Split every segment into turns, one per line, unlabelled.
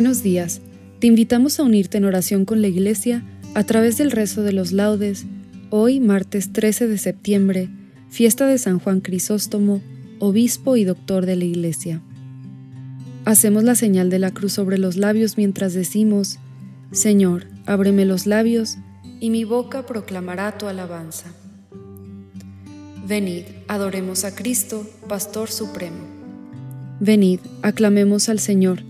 Buenos días. Te invitamos a unirte en oración con la Iglesia a través del rezo de los laudes, hoy martes 13 de septiembre, fiesta de San Juan Crisóstomo, obispo y doctor de la Iglesia. Hacemos la señal de la cruz sobre los labios mientras decimos, Señor, ábreme los labios, y mi boca proclamará tu alabanza. Venid, adoremos a Cristo, Pastor Supremo. Venid, aclamemos al Señor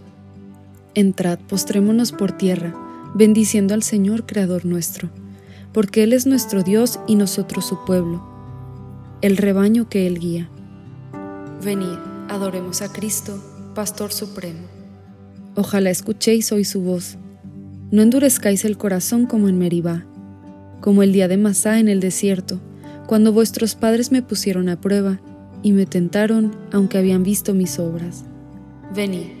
Entrad, postrémonos por tierra, bendiciendo al Señor Creador nuestro, porque Él es nuestro Dios y nosotros su pueblo, el rebaño que Él guía. Venid, adoremos a Cristo, Pastor Supremo. Ojalá escuchéis hoy su voz. No endurezcáis el corazón como en Meribá, como el día de Masá en el desierto, cuando vuestros padres me pusieron a prueba y me tentaron aunque habían visto mis obras. Venid,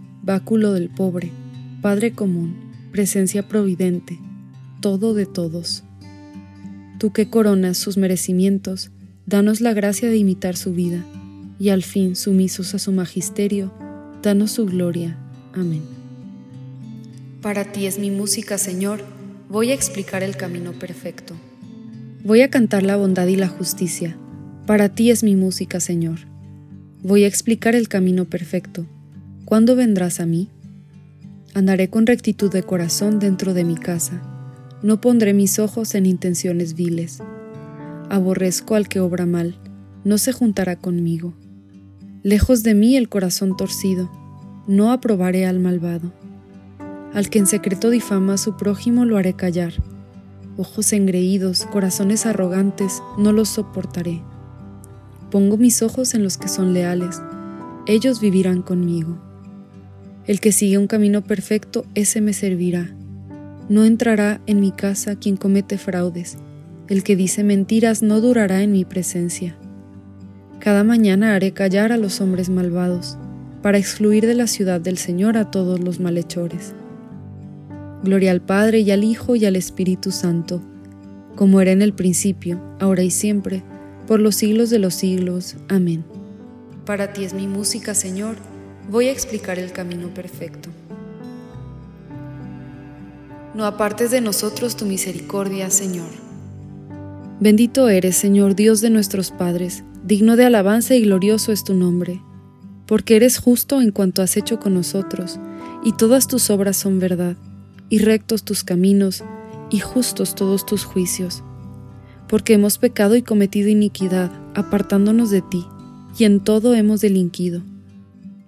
báculo del pobre, Padre común, presencia providente, todo de todos. Tú que coronas sus merecimientos, danos la gracia de imitar su vida, y al fin, sumisos a su magisterio, danos su gloria. Amén. Para ti es mi música, Señor, voy a explicar el camino perfecto. Voy a cantar la bondad y la justicia. Para ti es mi música, Señor. Voy a explicar el camino perfecto. ¿Cuándo vendrás a mí? Andaré con rectitud de corazón dentro de mi casa. No pondré mis ojos en intenciones viles. Aborrezco al que obra mal, no se juntará conmigo. Lejos de mí el corazón torcido, no aprobaré al malvado. Al que en secreto difama a su prójimo lo haré callar. Ojos engreídos, corazones arrogantes, no los soportaré. Pongo mis ojos en los que son leales, ellos vivirán conmigo. El que sigue un camino perfecto, ese me servirá. No entrará en mi casa quien comete fraudes, El que dice mentiras no durará en mi presencia. Cada mañana haré callar a los hombres malvados, para excluir de la ciudad del Señor a todos los malhechores. Gloria al Padre y al Hijo y al Espíritu Santo, como era en el principio, ahora y siempre, por los siglos de los siglos. Amén. Para ti es mi música, Señor, voy a explicar el camino perfecto. No apartes de nosotros tu misericordia, Señor. Bendito eres, Señor Dios de nuestros padres, digno de alabanza y glorioso es tu nombre, porque eres justo en cuanto has hecho con nosotros, y todas tus obras son verdad, y rectos tus caminos, y justos todos tus juicios porque hemos pecado y cometido iniquidad, apartándonos de ti, y en todo hemos delinquido.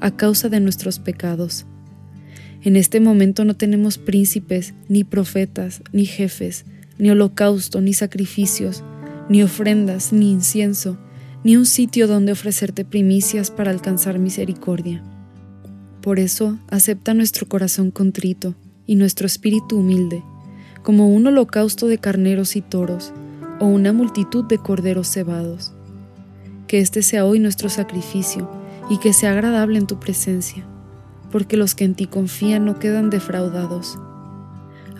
a causa de nuestros pecados. En este momento no tenemos príncipes, ni profetas, ni jefes, ni holocausto, ni sacrificios, ni ofrendas, ni incienso, ni un sitio donde ofrecerte primicias para alcanzar misericordia. Por eso acepta nuestro corazón contrito y nuestro espíritu humilde, como un holocausto de carneros y toros, o una multitud de corderos cebados. Que este sea hoy nuestro sacrificio y que sea agradable en tu presencia, porque los que en ti confían no quedan defraudados.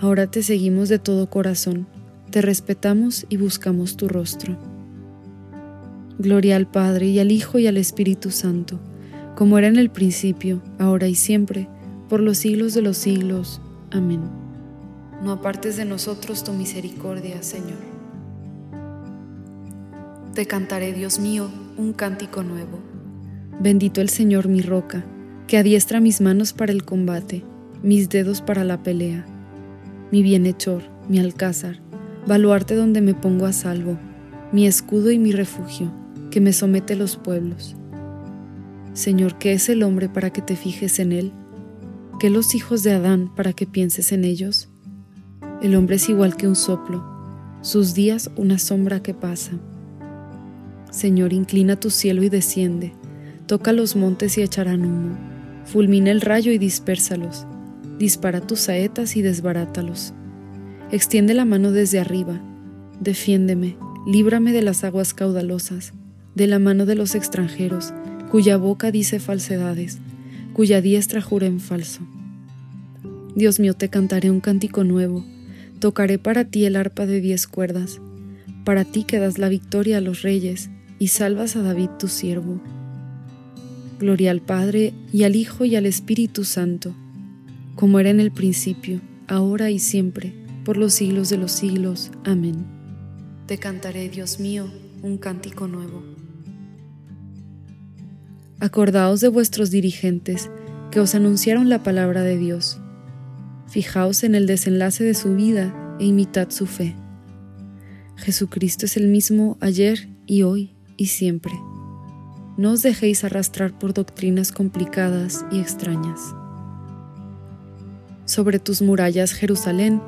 Ahora te seguimos de todo corazón, te respetamos y buscamos tu rostro. Gloria al Padre y al Hijo y al Espíritu Santo, como era en el principio, ahora y siempre, por los siglos de los siglos. Amén. No apartes de nosotros tu misericordia, Señor. Te cantaré, Dios mío, un cántico nuevo. Bendito el Señor mi roca, que adiestra mis manos para el combate, mis dedos para la pelea. Mi bienhechor, mi alcázar, baluarte donde me pongo a salvo, mi escudo y mi refugio, que me somete los pueblos. Señor, ¿qué es el hombre para que te fijes en él? ¿Qué los hijos de Adán para que pienses en ellos? El hombre es igual que un soplo, sus días una sombra que pasa. Señor, inclina tu cielo y desciende, toca los montes y echarán humo, fulmina el rayo y dispérsalos, dispara tus saetas y desbarátalos. Extiende la mano desde arriba, defiéndeme, líbrame de las aguas caudalosas, de la mano de los extranjeros, cuya boca dice falsedades, cuya diestra jura en falso. Dios mío, te cantaré un cántico nuevo, tocaré para ti el arpa de diez cuerdas, para ti que das la victoria a los reyes, y salvas a David tu siervo. Gloria al Padre y al Hijo y al Espíritu Santo, como era en el principio, ahora y siempre, por los siglos de los siglos. Amén. Te cantaré, Dios mío, un cántico nuevo. Acordaos de vuestros dirigentes que os anunciaron la palabra de Dios. Fijaos en el desenlace de su vida e imitad su fe. Jesucristo es el mismo ayer y hoy y siempre. No os dejéis arrastrar por doctrinas complicadas y extrañas. Sobre tus murallas, Jerusalén,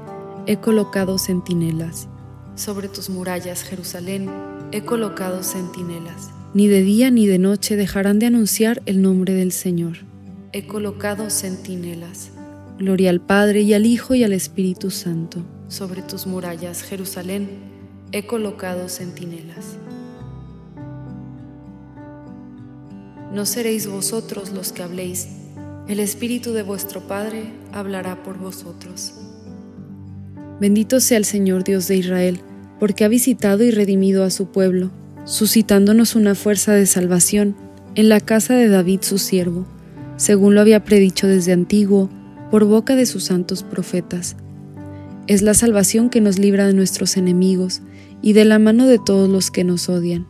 he colocado centinelas. Sobre tus murallas, Jerusalén, he colocado centinelas. Ni de día ni de noche dejarán de anunciar el nombre del Señor. He colocado centinelas. Gloria al Padre y al Hijo y al Espíritu Santo. Sobre tus murallas, Jerusalén, he colocado centinelas. No seréis vosotros los que habléis, el Espíritu de vuestro Padre hablará por vosotros. Bendito sea el Señor Dios de Israel, porque ha visitado y redimido a su pueblo, suscitándonos una fuerza de salvación en la casa de David su siervo, según lo había predicho desde antiguo, por boca de sus santos profetas. Es la salvación que nos libra de nuestros enemigos y de la mano de todos los que nos odian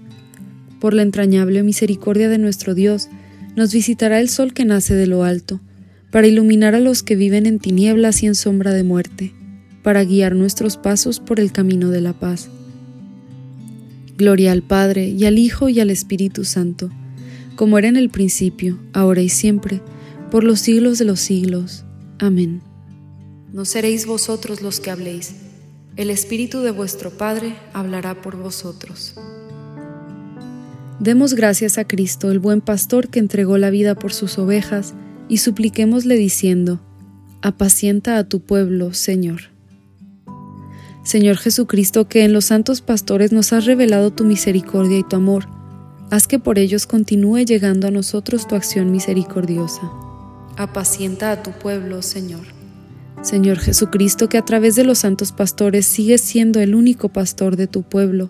Por la entrañable misericordia de nuestro Dios, nos visitará el sol que nace de lo alto, para iluminar a los que viven en tinieblas y en sombra de muerte, para guiar nuestros pasos por el camino de la paz. Gloria al Padre, y al Hijo, y al Espíritu Santo, como era en el principio, ahora y siempre, por los siglos de los siglos. Amén. No seréis vosotros los que habléis, el Espíritu de vuestro Padre hablará por vosotros. Demos gracias a Cristo, el buen pastor que entregó la vida por sus ovejas, y supliquémosle diciendo, Apacienta a tu pueblo, Señor. Señor Jesucristo, que en los santos pastores nos has revelado tu misericordia y tu amor, haz que por ellos continúe llegando a nosotros tu acción misericordiosa. Apacienta a tu pueblo, Señor. Señor Jesucristo, que a través de los santos pastores sigues siendo el único pastor de tu pueblo,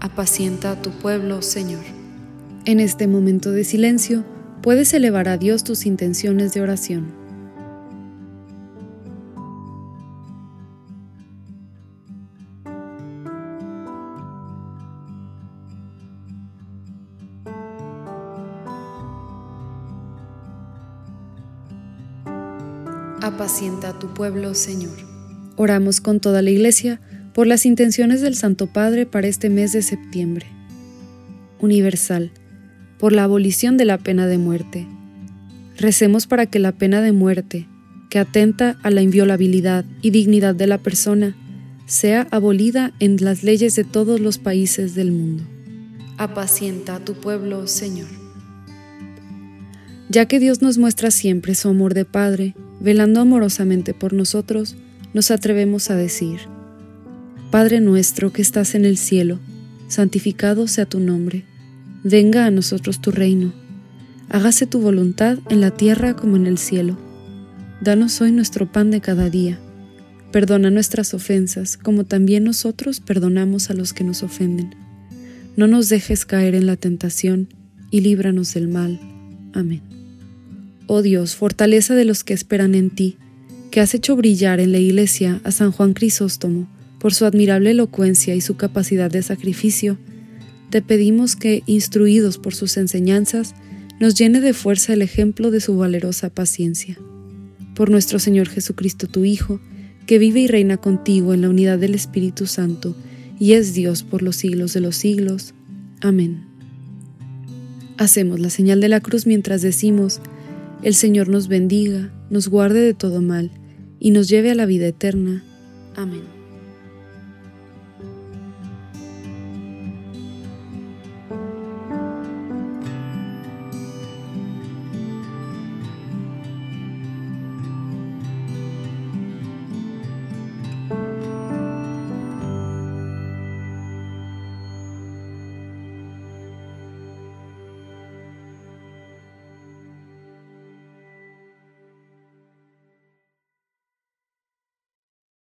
apacienta a tu pueblo, Señor. En este momento de silencio, puedes elevar a Dios tus intenciones de oración. Apacienta a tu pueblo, Señor. Oramos con toda la iglesia por las intenciones del Santo Padre para este mes de septiembre. Universal, por la abolición de la pena de muerte. Recemos para que la pena de muerte, que atenta a la inviolabilidad y dignidad de la persona, sea abolida en las leyes de todos los países del mundo. Apacienta a tu pueblo, Señor. Ya que Dios nos muestra siempre su amor de Padre, velando amorosamente por nosotros, nos atrevemos a decir, Padre nuestro que estás en el cielo, santificado sea tu nombre, venga a nosotros tu reino, hágase tu voluntad en la tierra como en el cielo. Danos hoy nuestro pan de cada día, perdona nuestras ofensas como también nosotros perdonamos a los que nos ofenden. No nos dejes caer en la tentación y líbranos del mal. Amén. Oh Dios, fortaleza de los que esperan en ti, que has hecho brillar en la iglesia a San Juan Crisóstomo, por su admirable elocuencia y su capacidad de sacrificio, te pedimos que, instruidos por sus enseñanzas, nos llene de fuerza el ejemplo de su valerosa paciencia. Por nuestro Señor Jesucristo, tu Hijo, que vive y reina contigo en la unidad del Espíritu Santo, y es Dios por los siglos de los siglos. Amén. Hacemos la señal de la cruz mientras decimos, el Señor nos bendiga, nos guarde de todo mal, y nos lleve a la vida eterna. Amén.